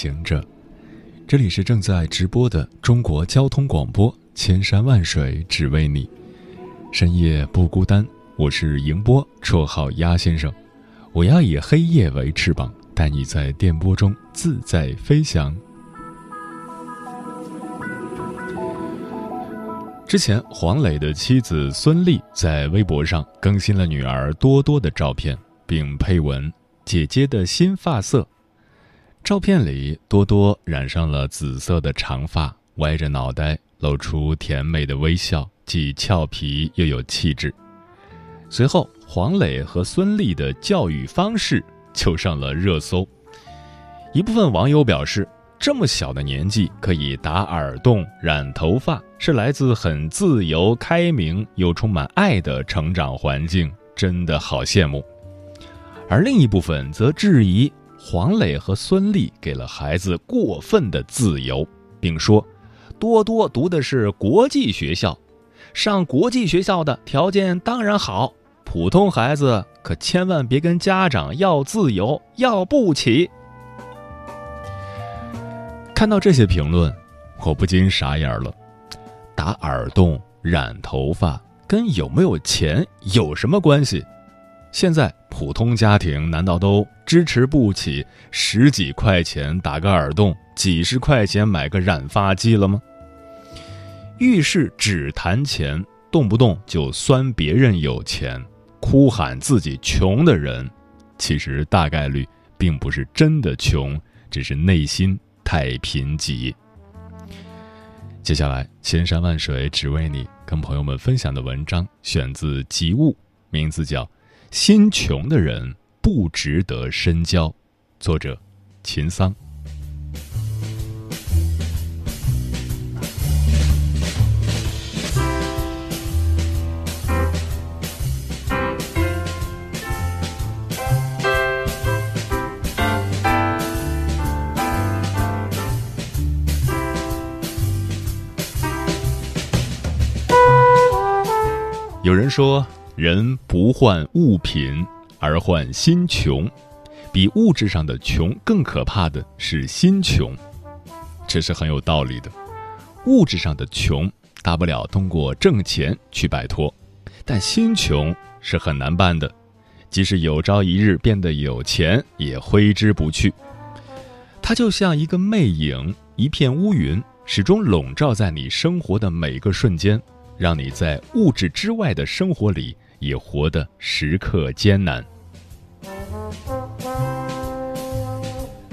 行者，这里是正在直播的中国交通广播，千山万水只为你，深夜不孤单。我是迎波，绰号鸭先生。我要以黑夜为翅膀，带你在电波中自在飞翔。之前，黄磊的妻子孙俪在微博上更新了女儿多多的照片，并配文。姐姐的新发色，照片里多多染上了紫色的长发，歪着脑袋，露出甜美的微笑，既俏皮又有气质。随后，黄磊和孙俪的教育方式就上了热搜。一部分网友表示，这么小的年纪可以打耳洞、染头发，是来自很自由、开明又充满爱的成长环境，真的好羡慕。而另一部分则质疑黄磊和孙俪给了孩子过分的自由，并说：“多多读的是国际学校，上国际学校的条件当然好，普通孩子可千万别跟家长要自由，要不起。”看到这些评论，我不禁傻眼了。打耳洞、染头发跟有没有钱有什么关系？现在普通家庭难道都支持不起十几块钱打个耳洞，几十块钱买个染发剂了吗？遇事只谈钱，动不动就酸别人有钱，哭喊自己穷的人，其实大概率并不是真的穷，只是内心太贫瘠。接下来，千山万水只为你，跟朋友们分享的文章选自《集物》，名字叫。心穷的人不值得深交。作者：秦桑。有人说。人不患物品，而患心穷。比物质上的穷更可怕的是心穷，这是很有道理的。物质上的穷，大不了通过挣钱去摆脱，但心穷是很难办的。即使有朝一日变得有钱，也挥之不去。它就像一个魅影，一片乌云，始终笼罩在你生活的每个瞬间，让你在物质之外的生活里。也活得时刻艰难。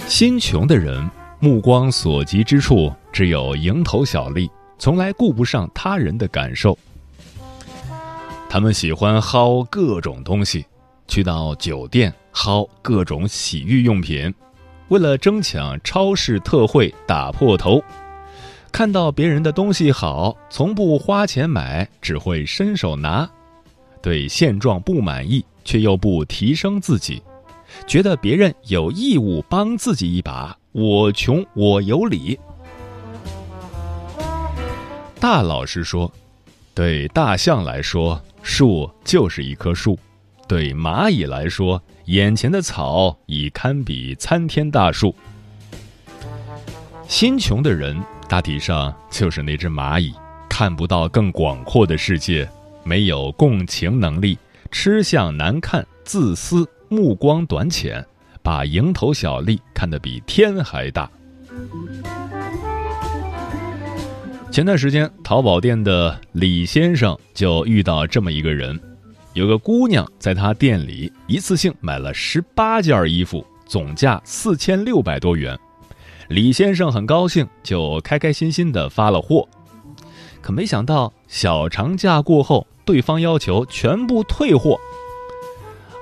心穷的人，目光所及之处只有蝇头小利，从来顾不上他人的感受。他们喜欢薅各种东西，去到酒店薅各种洗浴用品，为了争抢超市特惠打破头。看到别人的东西好，从不花钱买，只会伸手拿。对现状不满意，却又不提升自己，觉得别人有义务帮自己一把。我穷，我有理。大老师说：“对大象来说，树就是一棵树；对蚂蚁来说，眼前的草已堪比参天大树。”心穷的人，大体上就是那只蚂蚁，看不到更广阔的世界。没有共情能力，吃相难看，自私，目光短浅，把蝇头小利看得比天还大。前段时间，淘宝店的李先生就遇到这么一个人，有个姑娘在他店里一次性买了十八件衣服，总价四千六百多元。李先生很高兴，就开开心心的发了货，可没想到小长假过后。对方要求全部退货，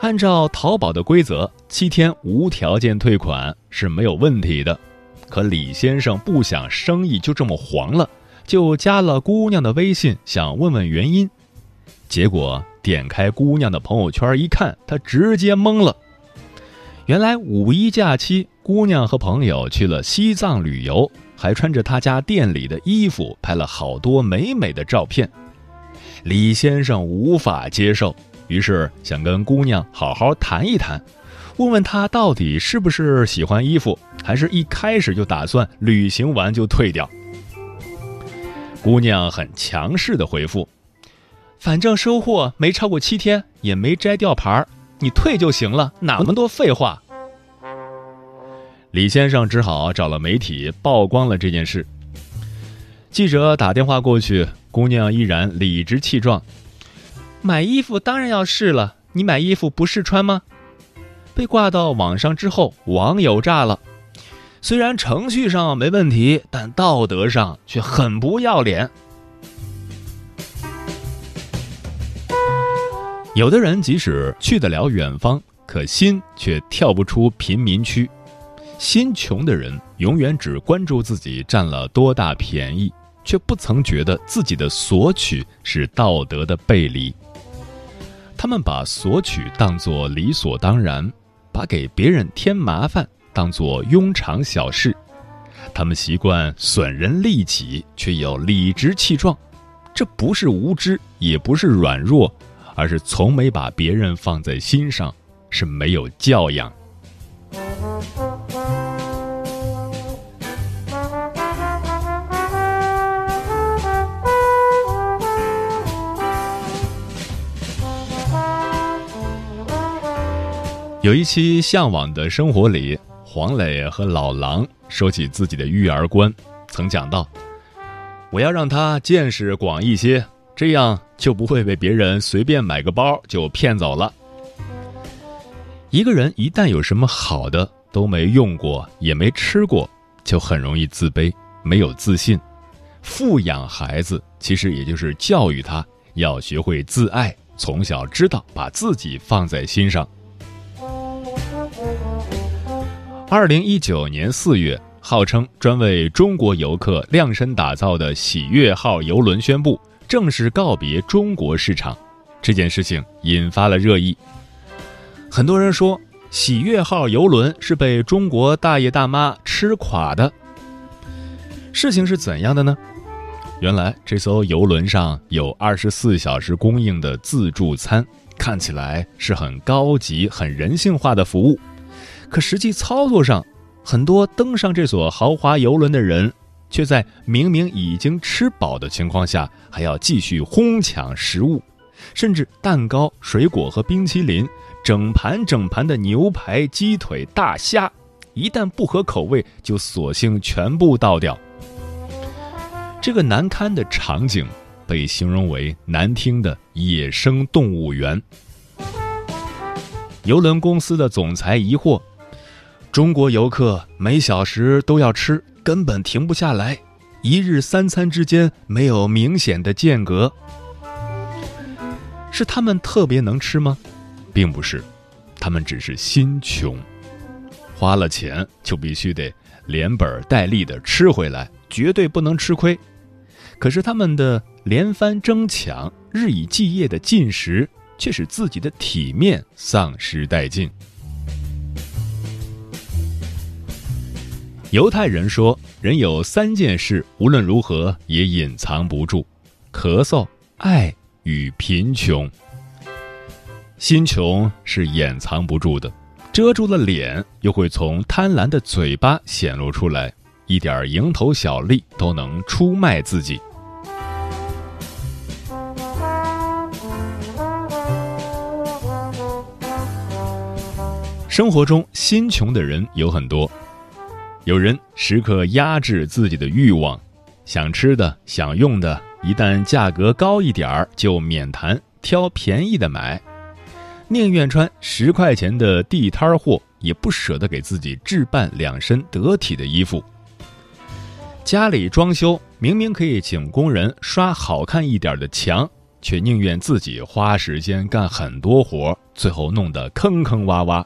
按照淘宝的规则，七天无条件退款是没有问题的。可李先生不想生意就这么黄了，就加了姑娘的微信，想问问原因。结果点开姑娘的朋友圈一看，他直接懵了。原来五一假期，姑娘和朋友去了西藏旅游，还穿着他家店里的衣服拍了好多美美的照片。李先生无法接受，于是想跟姑娘好好谈一谈，问问她到底是不是喜欢衣服，还是一开始就打算旅行完就退掉。姑娘很强势的回复。反正收货没超过七天，也没摘吊牌，你退就行了，哪那么多废话？李先生只好找了媒体曝光了这件事。记者打电话过去，姑娘依然理直气壮：“买衣服当然要试了，你买衣服不试穿吗？”被挂到网上之后，网友炸了。虽然程序上没问题，但道德上却很不要脸。有的人即使去得了远方，可心却跳不出贫民区。心穷的人永远只关注自己占了多大便宜，却不曾觉得自己的索取是道德的背离。他们把索取当作理所当然，把给别人添麻烦当作庸常小事。他们习惯损人利己，却又理直气壮。这不是无知，也不是软弱。而是从没把别人放在心上，是没有教养。有一期《向往的生活》里，黄磊和老狼说起自己的育儿观，曾讲到：“我要让他见识广一些。”这样就不会被别人随便买个包就骗走了。一个人一旦有什么好的都没用过也没吃过，就很容易自卑，没有自信。富养孩子其实也就是教育他要学会自爱，从小知道把自己放在心上。二零一九年四月，号称专为中国游客量身打造的喜悦号游轮宣布。正式告别中国市场，这件事情引发了热议。很多人说，喜悦号游轮是被中国大爷大妈吃垮的。事情是怎样的呢？原来这艘游轮上有二十四小时供应的自助餐，看起来是很高级、很人性化的服务。可实际操作上，很多登上这所豪华游轮的人。却在明明已经吃饱的情况下，还要继续哄抢食物，甚至蛋糕、水果和冰淇淋，整盘整盘的牛排、鸡腿、大虾，一旦不合口味，就索性全部倒掉。这个难堪的场景被形容为难听的野生动物园。游轮公司的总裁疑惑：中国游客每小时都要吃。根本停不下来，一日三餐之间没有明显的间隔。是他们特别能吃吗？并不是，他们只是心穷，花了钱就必须得连本带利的吃回来，绝对不能吃亏。可是他们的连番争抢、日以继夜的进食，却使自己的体面丧失殆尽。犹太人说，人有三件事，无论如何也隐藏不住：咳嗽、爱与贫穷。心穷是掩藏不住的，遮住了脸，又会从贪婪的嘴巴显露出来，一点蝇头小利都能出卖自己。生活中心穷的人有很多。有人时刻压制自己的欲望，想吃的、想用的，一旦价格高一点儿就免谈，挑便宜的买，宁愿穿十块钱的地摊货，也不舍得给自己置办两身得体的衣服。家里装修明明可以请工人刷好看一点的墙，却宁愿自己花时间干很多活，最后弄得坑坑洼洼；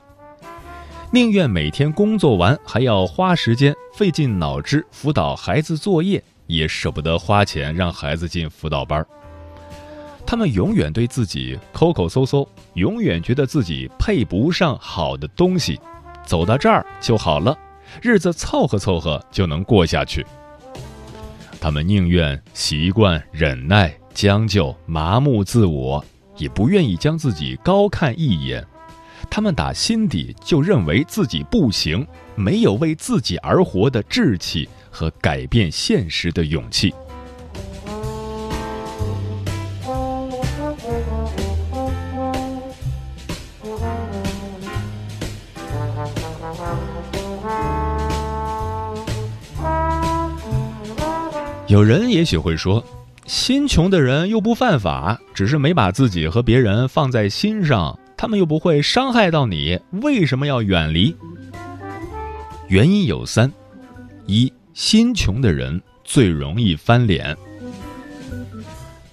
宁愿每天工作完还要花时间费尽脑汁辅导孩子作业，也舍不得花钱让孩子进辅导班。他们永远对自己抠抠搜搜，永远觉得自己配不上好的东西，走到这儿就好了，日子凑合凑合就能过下去。他们宁愿习惯忍耐。将就、麻木自我，也不愿意将自己高看一眼。他们打心底就认为自己不行，没有为自己而活的志气和改变现实的勇气。有人也许会说。心穷的人又不犯法，只是没把自己和别人放在心上，他们又不会伤害到你，为什么要远离？原因有三：一，心穷的人最容易翻脸。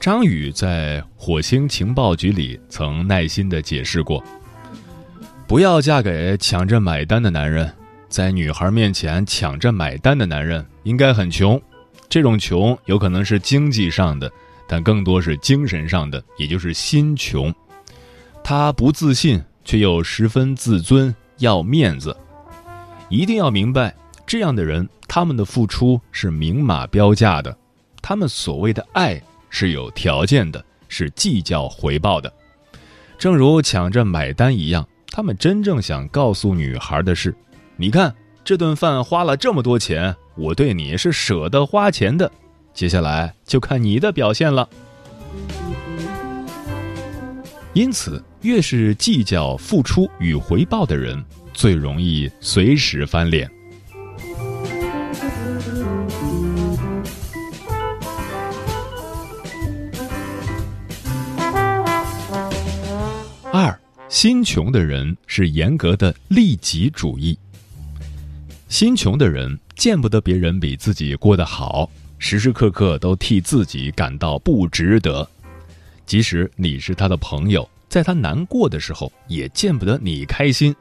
张宇在火星情报局里曾耐心的解释过：不要嫁给抢着买单的男人，在女孩面前抢着买单的男人应该很穷。这种穷有可能是经济上的，但更多是精神上的，也就是心穷。他不自信，却又十分自尊，要面子。一定要明白，这样的人，他们的付出是明码标价的，他们所谓的爱是有条件的，是计较回报的。正如抢着买单一样，他们真正想告诉女孩的是：你看，这顿饭花了这么多钱。我对你是舍得花钱的，接下来就看你的表现了。因此，越是计较付出与回报的人，最容易随时翻脸。二，心穷的人是严格的利己主义。心穷的人。见不得别人比自己过得好，时时刻刻都替自己感到不值得。即使你是他的朋友，在他难过的时候，也见不得你开心；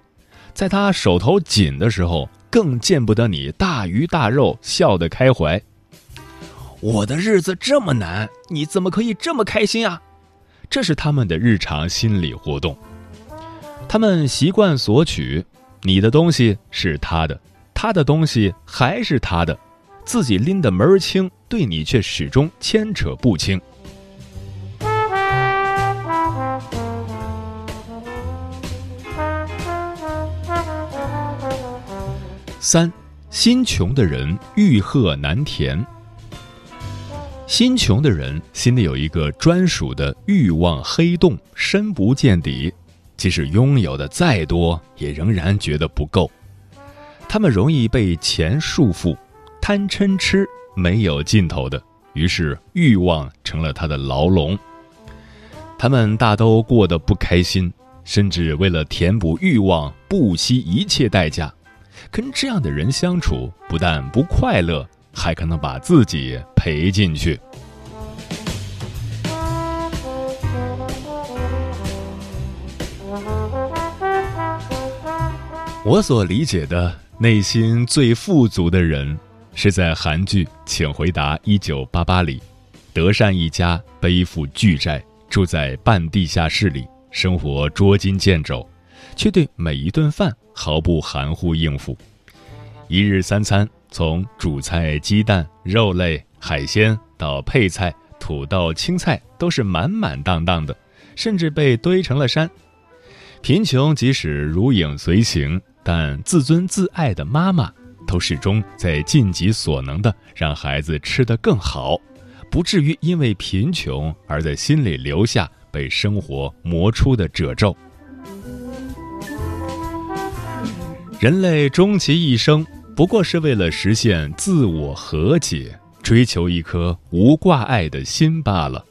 在他手头紧的时候，更见不得你大鱼大肉，笑得开怀。我的日子这么难，你怎么可以这么开心啊？这是他们的日常心理活动。他们习惯索取，你的东西是他的。他的东西还是他的，自己拎得门儿清，对你却始终牵扯不清。三，心穷的人欲壑难填。心穷的人心里有一个专属的欲望黑洞，深不见底，即使拥有的再多，也仍然觉得不够。他们容易被钱束缚，贪嗔痴没有尽头的，于是欲望成了他的牢笼。他们大都过得不开心，甚至为了填补欲望不惜一切代价。跟这样的人相处，不但不快乐，还可能把自己赔进去。我所理解的。内心最富足的人，是在韩剧《请回答一九八八》里，德善一家背负巨债，住在半地下室里，生活捉襟见肘，却对每一顿饭毫不含糊应付。一日三餐，从主菜、鸡蛋、肉类、海鲜到配菜、土豆、青菜，都是满满当当的，甚至被堆成了山。贫穷即使如影随形。但自尊自爱的妈妈，都始终在尽己所能的让孩子吃得更好，不至于因为贫穷而在心里留下被生活磨出的褶皱。人类终其一生，不过是为了实现自我和解，追求一颗无挂碍的心罢了。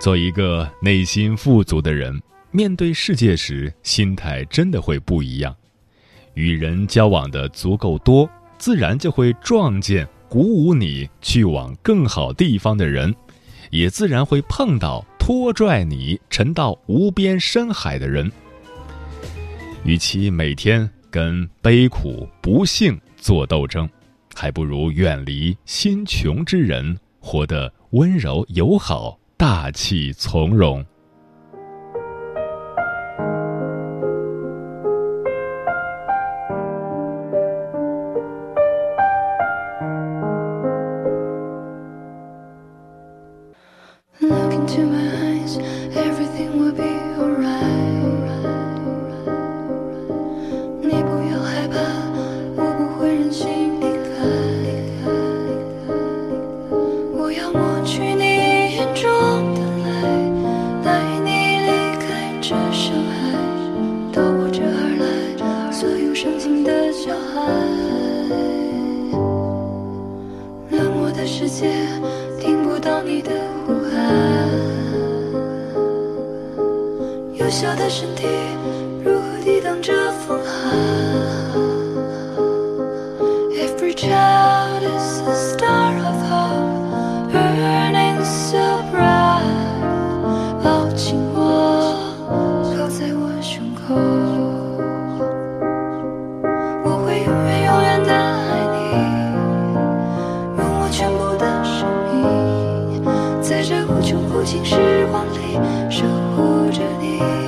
做一个内心富足的人。面对世界时，心态真的会不一样。与人交往的足够多，自然就会撞见鼓舞你去往更好地方的人，也自然会碰到拖拽你沉到无边深海的人。与其每天跟悲苦不幸做斗争，还不如远离心穷之人，活得温柔友好、大气从容。身体如何抵挡这风寒？Every child is a star of hope, burning so bright. 抱紧我，靠在我胸口，我会永远永远的爱你，用我全部的生命，在这无穷无尽时光里守护着你。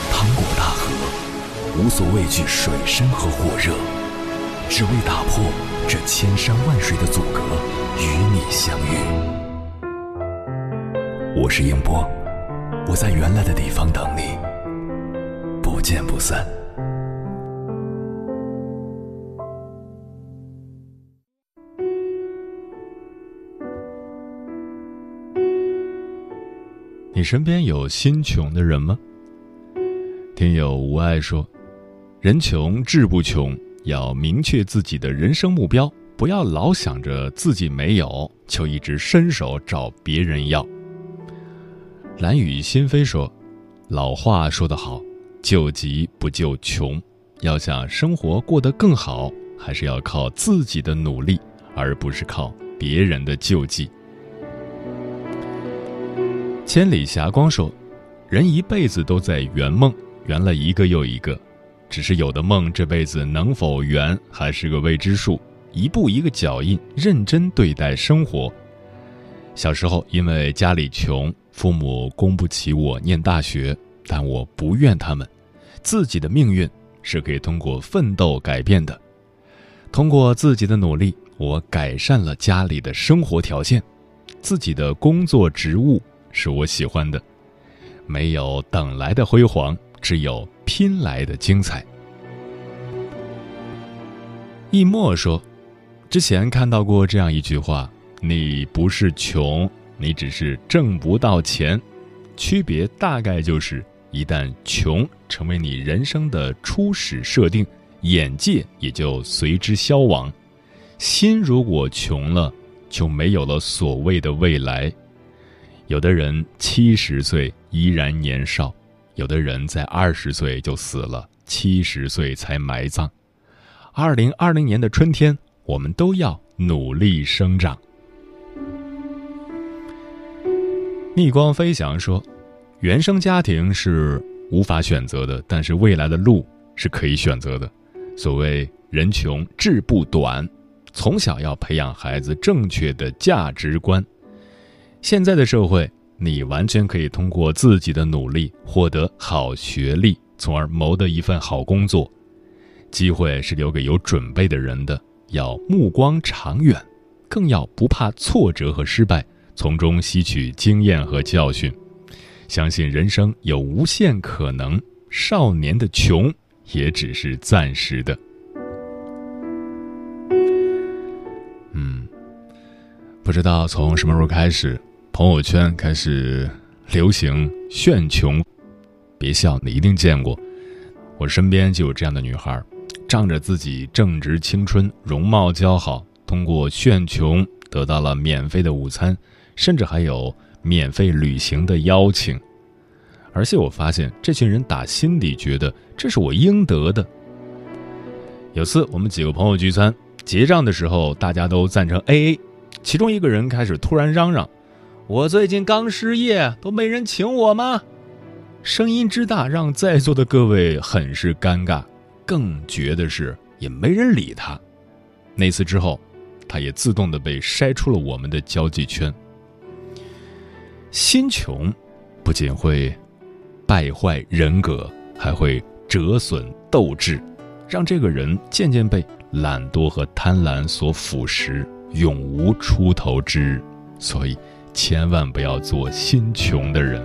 无所畏惧水深和火热，只为打破这千山万水的阻隔，与你相遇。我是英波，我在原来的地方等你，不见不散。你身边有心穷的人吗？听友无爱说：“人穷志不穷，要明确自己的人生目标，不要老想着自己没有，就一直伸手找别人要。”蓝雨心扉说：“老话说得好，救急不救穷，要想生活过得更好，还是要靠自己的努力，而不是靠别人的救济。”千里霞光说：“人一辈子都在圆梦。”圆了一个又一个，只是有的梦这辈子能否圆还是个未知数，一步一个脚印，认真对待生活。小时候因为家里穷，父母供不起我念大学，但我不怨他们，自己的命运是可以通过奋斗改变的。通过自己的努力，我改善了家里的生活条件，自己的工作职务是我喜欢的。没有等来的辉煌，只有拼来的精彩。易墨说：“之前看到过这样一句话，你不是穷，你只是挣不到钱，区别大概就是一旦穷成为你人生的初始设定，眼界也就随之消亡。心如果穷了，就没有了所谓的未来。有的人七十岁依然年少，有的人在二十岁就死了，七十岁才埋葬。”二零二零年的春天，我们都要努力生长。逆光飞翔说：“原生家庭是无法选择的，但是未来的路是可以选择的。所谓人穷志不短，从小要培养孩子正确的价值观。现在的社会，你完全可以通过自己的努力获得好学历，从而谋得一份好工作。”机会是留给有准备的人的，要目光长远，更要不怕挫折和失败，从中吸取经验和教训。相信人生有无限可能，少年的穷也只是暂时的。嗯，不知道从什么时候开始，朋友圈开始流行炫穷。别笑，你一定见过，我身边就有这样的女孩。仗着自己正值青春、容貌姣好，通过炫穷得到了免费的午餐，甚至还有免费旅行的邀请。而且我发现，这群人打心底觉得这是我应得的。有次我们几个朋友聚餐，结账的时候大家都赞成 AA，其中一个人开始突然嚷嚷：“我最近刚失业，都没人请我吗？”声音之大，让在座的各位很是尴尬。更绝的是，也没人理他。那次之后，他也自动的被筛出了我们的交际圈。心穷，不仅会败坏人格，还会折损斗志，让这个人渐渐被懒惰和贪婪所腐蚀，永无出头之日。所以，千万不要做心穷的人。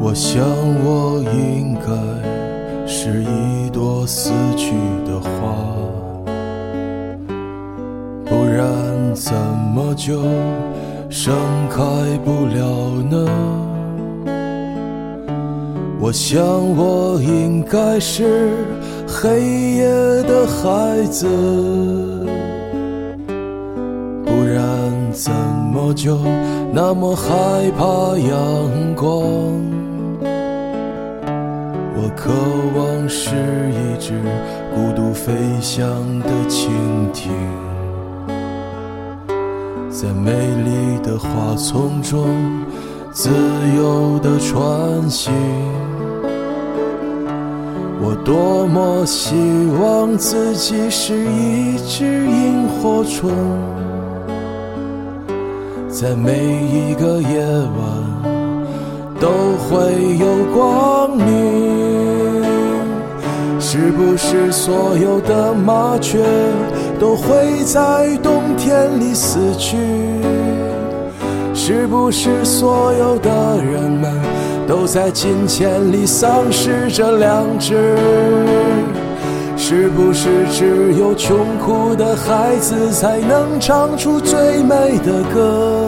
我想，我应该是一朵死去的花，不然怎么就盛开不了呢？我想，我应该是黑夜的孩子，怎么就那么害怕阳光？我渴望是一只孤独飞翔的蜻蜓，在美丽的花丛中自由地穿行。我多么希望自己是一只萤火虫，在每一个夜晚。都会有光明，是不是所有的麻雀都会在冬天里死去？是不是所有的人们都在金钱里丧失着良知？是不是只有穷苦的孩子才能唱出最美的歌？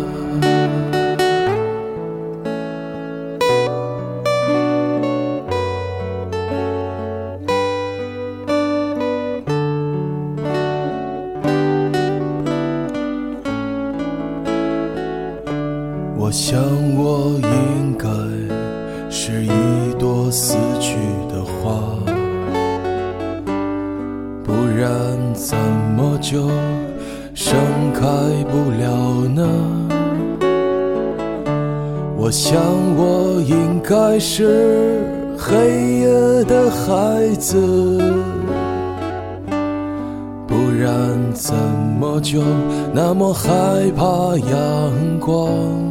我想，我应该是一朵死去的花，不然怎么就盛开不了呢？我想，我应该是黑夜的孩子，不然怎么就那么害怕阳光？